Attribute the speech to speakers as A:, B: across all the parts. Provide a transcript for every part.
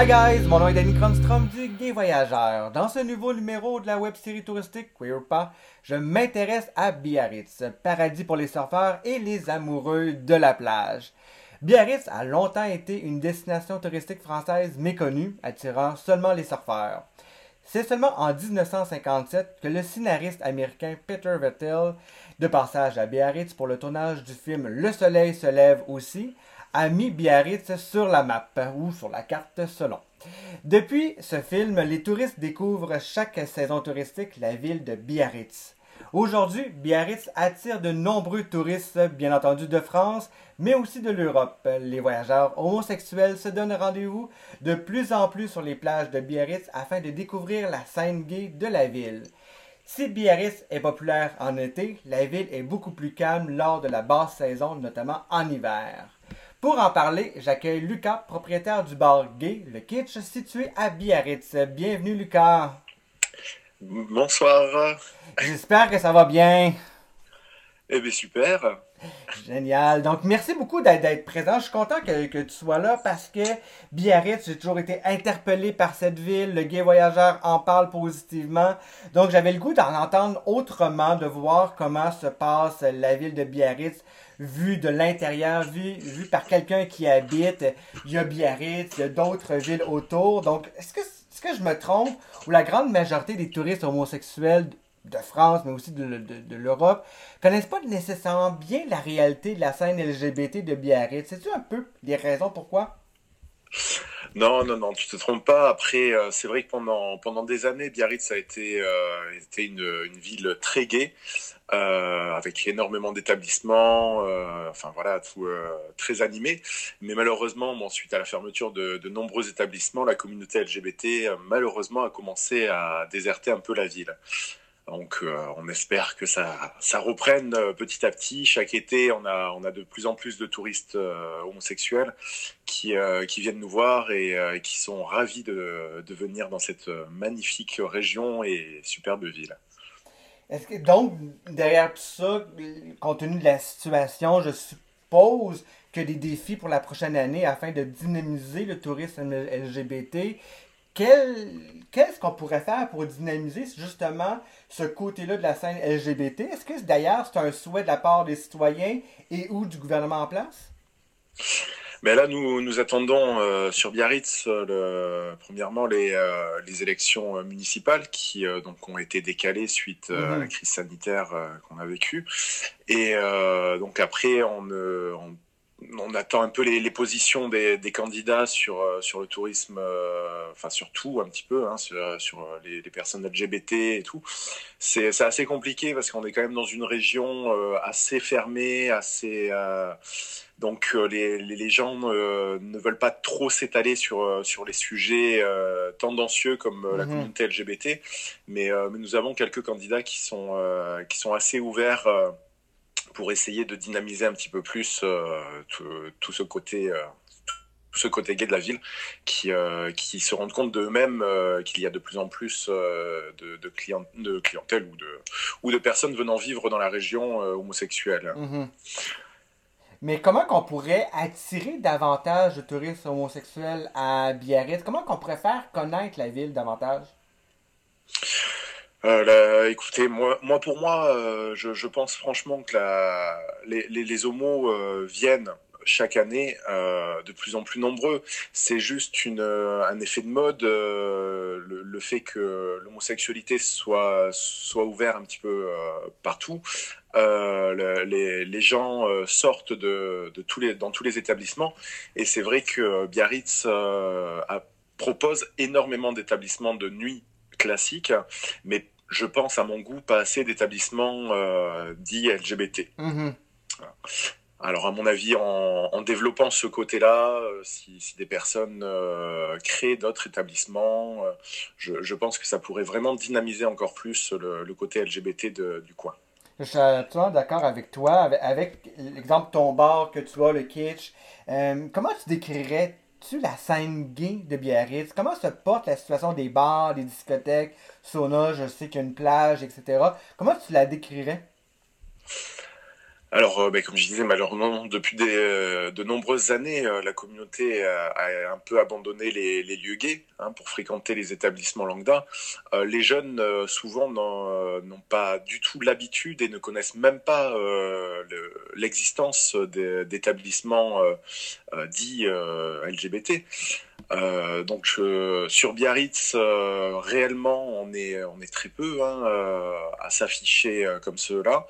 A: Hi guys, mon nom est Danny Cronstrom du Gay Voyageur. Dans ce nouveau numéro de la web série touristique Queer ou pas, je m'intéresse à Biarritz, paradis pour les surfeurs et les amoureux de la plage. Biarritz a longtemps été une destination touristique française méconnue, attirant seulement les surfeurs. C'est seulement en 1957 que le scénariste américain Peter Vettel, de passage à Biarritz pour le tournage du film Le Soleil se lève aussi, a mis Biarritz sur la map, ou sur la carte selon. Depuis ce film, les touristes découvrent chaque saison touristique la ville de Biarritz. Aujourd'hui, Biarritz attire de nombreux touristes, bien entendu de France, mais aussi de l'Europe. Les voyageurs homosexuels se donnent rendez-vous de plus en plus sur les plages de Biarritz afin de découvrir la scène gay de la ville. Si Biarritz est populaire en été, la ville est beaucoup plus calme lors de la basse saison, notamment en hiver. Pour en parler, j'accueille Lucas, propriétaire du bar Gay, le Kitsch, situé à Biarritz. Bienvenue, Lucas.
B: Bonsoir.
A: J'espère que ça va bien.
B: Eh bien, super.
A: Génial. Donc, merci beaucoup d'être présent. Je suis content que, que, tu sois là parce que Biarritz, j'ai toujours été interpellé par cette ville. Le gay voyageur en parle positivement. Donc, j'avais le goût d'en entendre autrement, de voir comment se passe la ville de Biarritz vu de l'intérieur, vu, vu par quelqu'un qui habite. Il y a Biarritz, il y a d'autres villes autour. Donc, est-ce que, est-ce que je me trompe? Ou la grande majorité des touristes homosexuels de France, mais aussi de, de, de l'Europe, connaissent pas nécessairement bien la réalité de la scène LGBT de Biarritz? Sais-tu un peu les raisons pourquoi?
B: Non, non, non, tu te trompes pas. Après, euh, c'est vrai que pendant, pendant des années, Biarritz a été, euh, été une, une, ville très gaie, euh, avec énormément d'établissements, enfin voilà, tout très animé. Mais malheureusement, suite à la fermeture de, de nombreux établissements, la communauté LGBT, malheureusement, a commencé à déserter un peu la ville. Donc, euh, on espère que ça, ça reprenne euh, petit à petit. Chaque été, on a, on a de plus en plus de touristes euh, homosexuels qui, qui viennent nous voir et qui sont ravis de, de venir dans cette magnifique région et superbe ville.
A: Donc, derrière tout ça, compte tenu de la situation, je suppose que des défis pour la prochaine année afin de dynamiser le tourisme LGBT, qu'est-ce qu'on pourrait faire pour dynamiser justement ce côté-là de la scène LGBT? Est-ce que d'ailleurs c'est un souhait de la part des citoyens et ou du gouvernement en place?
B: Mais là, nous, nous attendons euh, sur Biarritz, le, premièrement, les, euh, les élections municipales qui euh, donc ont été décalées suite à la crise sanitaire qu'on a vécue. Et donc après, on, on on attend un peu les, les positions des, des, candidats sur, sur le tourisme, euh, enfin sur tout un petit peu, hein, sur, sur les, les, personnes LGBT et tout. C'est assez compliqué parce qu'on est quand même dans une région euh, assez fermée, assez... Euh, donc les, les, gens ne veulent pas trop s'étaler sur, sur les sujets tendancieux comme la communauté LGBT, mais, mais, nous avons quelques candidats qui sont, qui sont assez ouverts pour essayer de dynamiser un petit peu plus euh, tout, ce côté euh, ce côté gay de la ville qui, euh, qui se rendent compte d'eux-mêmes qu'il y a de plus en plus de, de, client, de, clientèle ou de, ou de personnes venant vivre dans la région homosexuelle.
A: Mm -hmm. Mais comment qu'on pourrait attirer davantage de touristes homosexuels à Biarritz? Comment qu'on pourrait faire connaître la ville davantage?
B: Euh, écoutez, moi, pour moi, euh, je, pense franchement que les, les, homos euh, viennent chaque année de plus en plus nombreux. C'est juste un effet de mode, le, fait que l'homosexualité soit, soit ouverte un petit peu partout. Le, les, gens sortent de, tous les, dans tous les établissements et c'est vrai que Biarritz propose énormément d'établissements de nuit classique, mais je pense à mon goût pas assez d'établissements euh, dits LGBT. -hmm. Alors à mon avis, en, en développant ce côté-là, euh, si, si, des personnes euh, créent d'autres établissements, je, je, pense que ça pourrait vraiment dynamiser encore plus le, le côté LGBT de, du coin.
A: Je suis absolument d'accord avec toi. Avec, avec l'exemple de ton bar que tu as, le Kitsch, comment tu décrirais tu la scène gay de Biarritz? Comment se porte la situation des bars, des discothèques, sauna, je sais qu'il y a une plage, etc. Comment tu la décrirais?
B: Alors, euh, ben, comme je disais, malheureusement, depuis euh, de nombreuses années, euh, la communauté a, un peu abandonné les, lieux gays hein, pour fréquenter les établissements lambda. les jeunes, souvent, n'ont pas du tout l'habitude et ne connaissent même pas l'existence d'établissements dits LGBT. Euh, donc sur Biarritz, euh, réellement, on est, on est très peu hein, euh, à s'afficher comme ceux-là.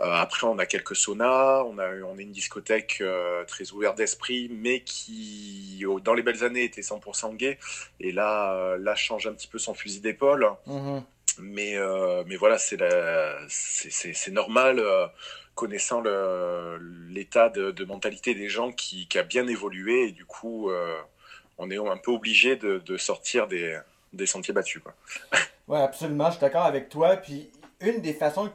B: après, on a quelques saunas, on a, on a une discothèque très ouverte d'esprit, mais qui, dans les belles années, était 100% gay. Et là, là, change un petit peu son fusil d'épaule. Mm-hmm. Mais, mais voilà, c'est normal connaissant l'état de, de, mentalité des gens qui, qui, a bien évolué et du coup on est un peu obligé de, sortir des, sentiers battus.
A: oui, absolument, je suis d'accord avec toi. Puis une des façons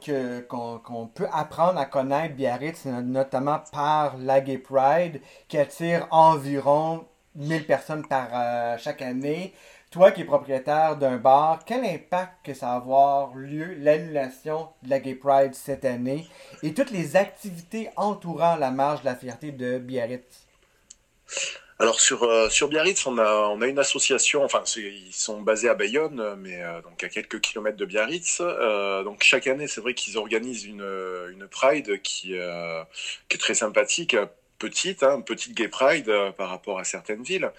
A: qu'on, peut apprendre à connaître Biarritz, c'est notamment par la Gay Pride, qui attire environ 1000 personnes par euh, chaque année. Toi qui es propriétaire d'un bar, quel impact que ça va avoir lieu, l'annulation de la Gay Pride cette année et toutes les activités entourant la marche de la fierté de Biarritz?
B: Alors sur euh, sur Biarritz, on a on a une association. Enfin, ils sont basés à Bayonne, mais euh, donc à quelques kilomètres de Biarritz. Euh, donc chaque année, c'est vrai qu'ils organisent une une Pride qui qui est très sympathique petite, hein, petite gay pride euh, par rapport à certaines villes.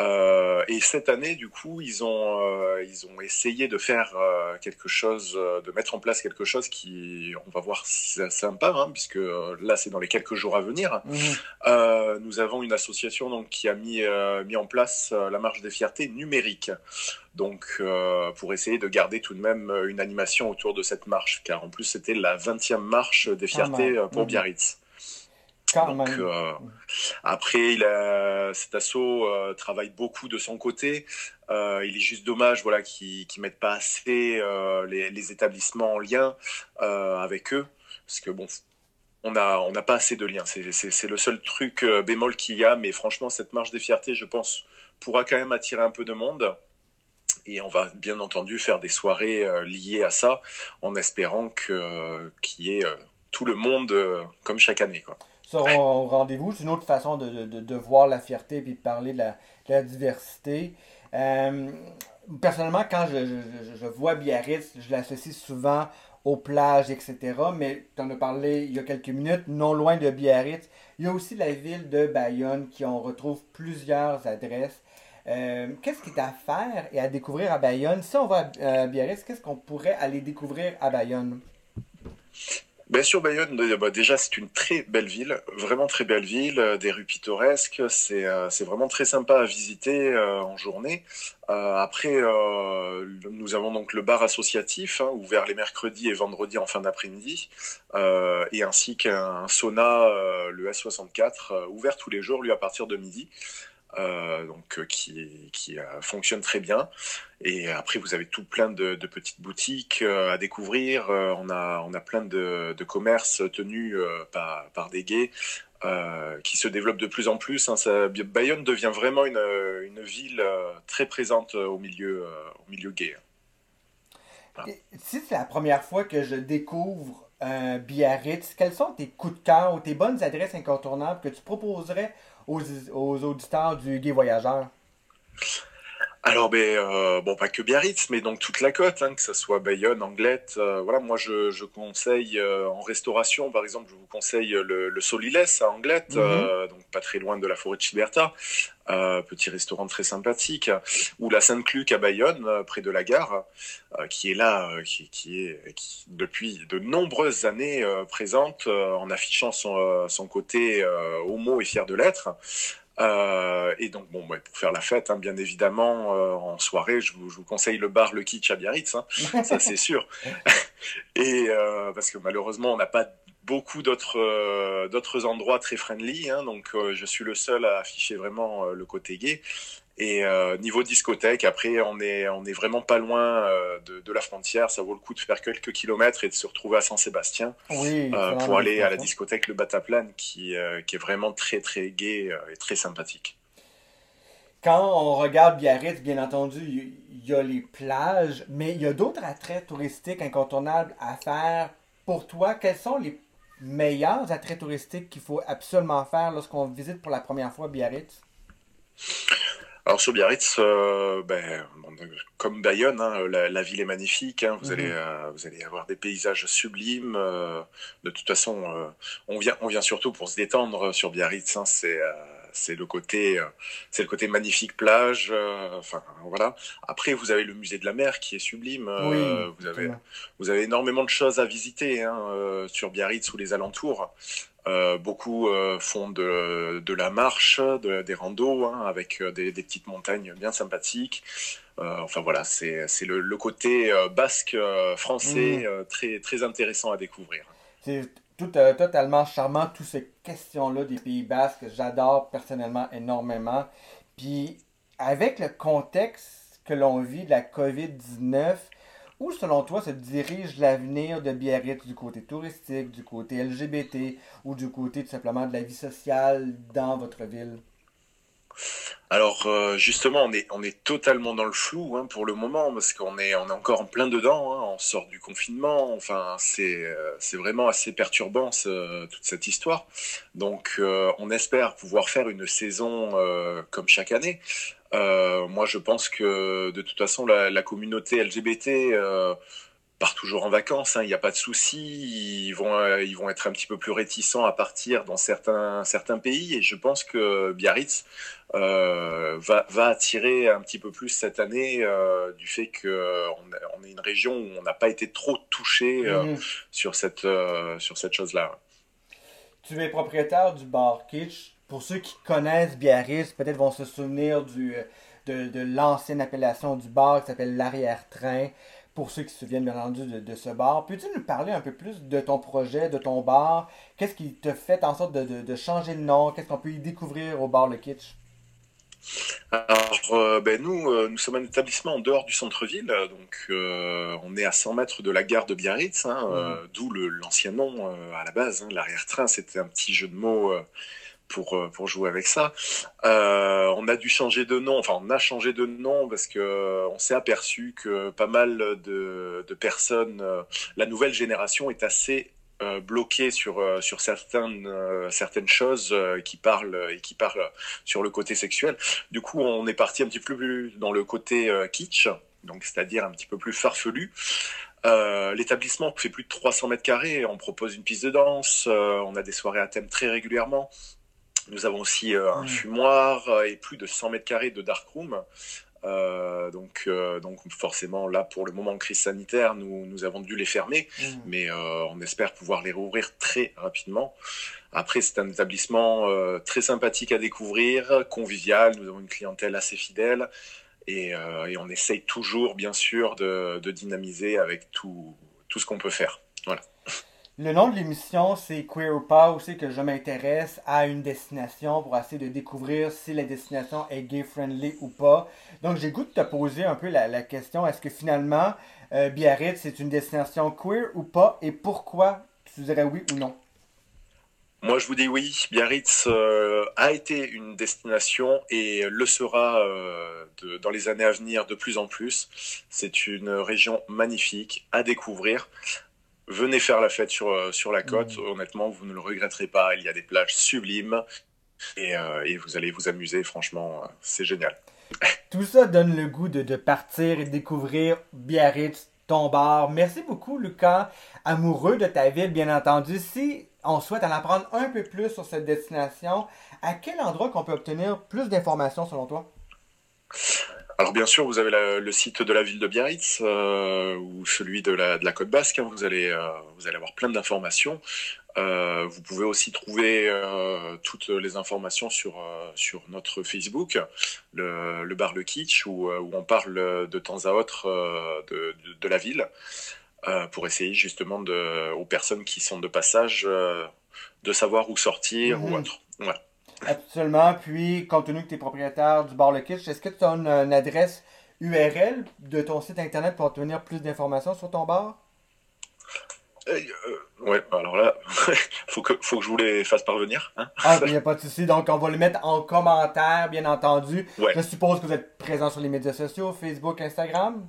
B: Euh, et cette année, du coup, ils ont, euh, ils ont essayé de faire quelque chose, de mettre en place quelque chose qui, on va voir, c'est sympa, hein, puisque là, c'est dans les quelques jours à venir. Mmh. nous avons une association donc qui a mis, mis en place la marche des fiertés numérique. Donc, pour essayer de garder tout de même une animation autour de cette marche, car en plus, c'était la 20e marche des fiertés pour mmh. Biarritz. Donc, euh, après, il a, cet assaut euh, travaille beaucoup de son côté. Euh, il est juste dommage voilà, qu'ils ne mettent pas assez les, établissements en lien avec eux. Parce que bon, on n'a on pas assez de liens. C'est le seul truc bémol qu'il y a. Mais franchement, cette marche des fiertés, je pense, pourra quand même attirer un peu de monde. Et on va bien entendu faire des soirées liées à ça, en espérant qu'il y ait tout le monde comme chaque année. Quoi
A: seront au rendez-vous. C'est une autre façon de, de, de, voir la fierté et de parler de la, de la diversité. Euh, personnellement, quand je, je, je, vois Biarritz, je l'associe souvent aux plages, etc. Mais tu en as parlé il y a quelques minutes, non loin de Biarritz. Il y a aussi la ville de Bayonne qui on retrouve plusieurs adresses. Euh, qu'est-ce qui est à faire et à découvrir à Bayonne? Si on va à Biarritz, qu'est-ce qu'on pourrait aller découvrir à Bayonne?
B: Bien sûr, Bayonne, bah, déjà, c'est une très belle ville, vraiment très belle ville, euh, des rues pittoresques, c'est euh, c'est vraiment très sympa à visiter euh, en journée. après, nous avons donc le bar associatif, hein, ouvert les mercredis et vendredis en fin d'après-midi, et ainsi qu'un sauna, le S64, ouvert tous les jours, lui, à partir de midi. Euh, donc euh, qui, qui euh, fonctionne très bien. Et après, vous avez tout plein de, petites boutiques à découvrir. on a on a plein de, de commerces tenus par, par des gays. qui se développent de plus en plus. Hein. Bayonne devient vraiment une, une ville très présente au milieu, au milieu gay.
A: Si c'est la première fois que je découvre Biarritz, quels sont tes coups de cœur ou tes bonnes adresses incontournables que tu proposerais aux, auditeurs du Gay Voyageur?
B: Alors, ben, euh, bon, pas que Biarritz, mais donc toute la côte, hein, que ce soit Bayonne, Anglette. Euh, voilà, moi, je, conseille euh, en restauration, par exemple, je vous conseille le, le Soliles à Anglette, mhm. donc pas très loin de la forêt de Chiberta, petit restaurant très sympathique, ou la Sainte-Cluc à Bayonne, près de la gare, qui est là, qui, qui, est depuis de nombreuses années présente en affichant son, son côté homo et fier de l'être. Euh, et donc, bon, pour faire la fête, hein, bien évidemment, euh, en soirée, je vous, je vous, conseille le bar Le Kitsch à Biarritz, hein, ça c'est sûr. et euh, parce que malheureusement, on n'a pas beaucoup d'autres d'autres endroits très friendly, hein, donc je suis le seul à afficher vraiment le côté gay. Et euh, niveau discothèque, après, on est, on est vraiment pas loin euh, de, de, la frontière. Ça vaut le coup de faire quelques kilomètres et de se retrouver à Saint-Sébastien euh, pour aller à la discothèque Le Bataplan, qui, qui est vraiment très, très gai et très sympathique.
A: Quand on regarde Biarritz, bien entendu, il y a les plages, mais il y a d'autres attraits touristiques incontournables à faire. Pour toi, quels sont les meilleurs attraits touristiques qu'il faut absolument faire lorsqu'on visite pour la première fois Biarritz?
B: Alors sur Biarritz, euh, ben, comme Bayonne, hein, la, ville est magnifique. Hein. vous, allez, mhm. euh, vous allez avoir des paysages sublimes. Euh, de toute façon, on, vient, on vient surtout pour se détendre sur Biarritz. Hein. c'est c'est le côté c'est le côté magnifique plage enfin voilà après vous avez le musée de la mer qui est sublime vous avez vous avez énormément de choses à visiter hein, sur Biarritz ou les alentours euh, beaucoup euh, font de, de, la marche, de, des randos, hein, avec euh, des, des, petites montagnes bien sympathiques. enfin voilà, c'est le, le, côté basque français mmh. très, très intéressant à découvrir.
A: Tout, totalement charmant, toutes ces questions-là des Pays basques. J'adore personnellement énormément. Puis avec le contexte que l'on vit de la COVID-19, où, selon toi, se dirige l'avenir de Biarritz du côté touristique, du côté LGBT ou du côté tout simplement de la vie sociale dans votre ville?
B: Alors euh, justement, on est, on est totalement dans le flou hein, pour le moment parce qu'on est, on est encore en plein dedans. Hein, on sort du confinement. Enfin, c'est, euh, c'est vraiment assez perturbant toute cette histoire. Donc, euh, on espère pouvoir faire une saison comme chaque année. Moi, je pense que de toute façon, la communauté LGBT euh, part toujours en vacances. Hein, il n'y a pas de souci. Ils vont, euh, ils vont être un petit peu plus réticents à partir dans certains, certains pays. Et je pense que Biarritz euh, va, va attirer un petit peu plus cette année euh, du fait qu'on on est une région où on n'a pas été trop touché mmh. sur cette, sur cette chose-là.
A: Tu es propriétaire du bar Kitsch pour ceux qui connaissent Biarritz, peut-être vont se souvenir du, de, l'ancienne appellation du bar qui s'appelle l'arrière-train. Pour ceux qui se souviennent bien entendu de, ce bar, peux-tu nous parler un peu plus de ton projet, de ton bar? Qu'est-ce qui te fait en sorte de, changer de nom? Qu'est-ce qu'on peut y découvrir au bar Le Kitsch?
B: Alors, euh, ben nous, euh, nous sommes un établissement en dehors du centre-ville, donc euh, on est à 100 mètres de la gare de Biarritz, hein, mmh. d'où l'ancien nom à la base. Hein, l'arrière-train, c'était un petit jeu de mots pour, euh, pour jouer avec ça. Euh, on a dû changer de nom, enfin on a changé de nom parce que euh, on s'est aperçu que pas mal de, de personnes, la nouvelle génération est assez bloquée sur sur certaines certaines choses qui parlent et qui parlent sur le côté sexuel. Du coup, on est parti un petit peu plus dans le côté kitsch, donc c'est-à-dire un petit peu plus farfelu. L'établissement fait plus de 300 mètres carrés. On propose une piste de danse. on a des soirées à thème très régulièrement. Nous avons aussi euh, un fumoir euh, et plus de 100 mètres carrés de darkroom. Euh, donc, euh, donc forcément, là, pour le moment en crise sanitaire, nous, nous avons dû les fermer, mmh. mais euh, on espère pouvoir les rouvrir très rapidement. Après, c'est un établissement très sympathique à découvrir, convivial. Nous avons une clientèle assez fidèle et, et on essaye toujours, bien sûr, de, de dynamiser avec tout, tout ce qu'on peut faire.
A: Le nom de l'émission, c'est Queer ou pas, aussi que je m'intéresse à une destination pour essayer de découvrir si la destination est gay-friendly ou pas. Donc, j'ai goût de te poser un peu la, question, est-ce que finalement, euh, Biarritz, c'est une destination queer ou pas, et pourquoi? Tu dirais oui ou non?
B: Moi, je vous dis oui. Biarritz euh, a été une destination et le sera euh, dans les années à venir de plus en plus. C'est une région magnifique à découvrir venez faire la fête sur, euh, sur la côte. Mmh. Honnêtement, vous ne le regretterez pas. Il y a des plages sublimes et, euh, et vous allez vous amuser. Franchement, euh, c'est génial.
A: Tout ça donne le goût de, de partir et de découvrir Biarritz, ton bar. Merci beaucoup, Lucas, amoureux de ta ville, bien entendu. Si on souhaite en apprendre un peu plus sur cette destination, à quel endroit qu'on peut obtenir plus d'informations selon toi?
B: Alors bien sûr, vous avez le site de la ville de Biarritz euh, ou celui de la, de la Côte Basque. Hein. vous allez euh, vous allez avoir plein d'informations. Euh, vous pouvez aussi trouver toutes les informations sur sur notre Facebook, le, le bar Le Kitsch, où, où on parle de temps à autre de, de, de, la ville pour essayer justement de, aux personnes qui sont de passage de savoir où sortir ou mhm. autre. Voilà.
A: Absolument. Puis, compte tenu que tu es propriétaire du bar Le Kitsch, est-ce que tu as une, adresse URL de ton site internet pour obtenir plus d'informations sur ton bar?
B: Euh, ouais, alors là, faut que, faut que je vous les fasse parvenir. Hein?
A: Ah, il n'y a pas de souci. Donc, on va le mettre en commentaire, bien entendu. Je suppose que vous êtes présent sur les médias sociaux, Facebook, Instagram?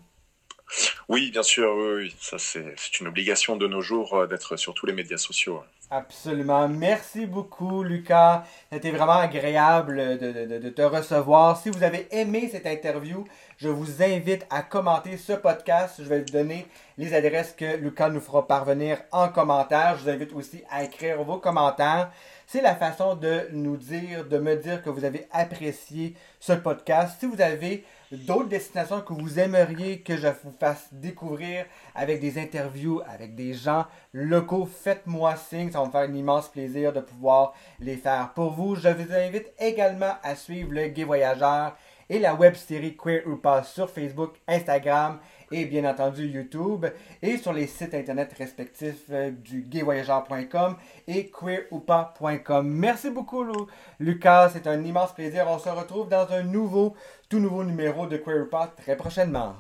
B: Oui, bien sûr, oui, Ça, c'est une obligation de nos jours euh, d'être sur tous les médias sociaux.
A: Absolument. Merci beaucoup, Lucas. C'était vraiment agréable de, te recevoir. Si vous avez aimé cette interview, je vous invite à commenter ce podcast. Je vais vous donner les adresses que Lucas nous fera parvenir en commentaire. Je vous invite aussi à écrire vos commentaires. C'est la façon de nous dire, de me dire que vous avez apprécié ce podcast. Si vous avez d'autres destinations que vous aimeriez que je vous fasse découvrir avec des interviews, avec des gens locaux, faites-moi signe. Ça va me faire un immense plaisir de pouvoir les faire pour vous. Je vous invite également à suivre le Gay Voyageur et la web série Queer ou pas sur Facebook, Instagram et bien entendu YouTube et sur les sites internet respectifs euh, du gayvoyageur.com et queeroupas.com. Merci beaucoup Lucas, c'est un immense plaisir. On se retrouve dans un nouveau, tout nouveau numéro de Queer ou pas très prochainement.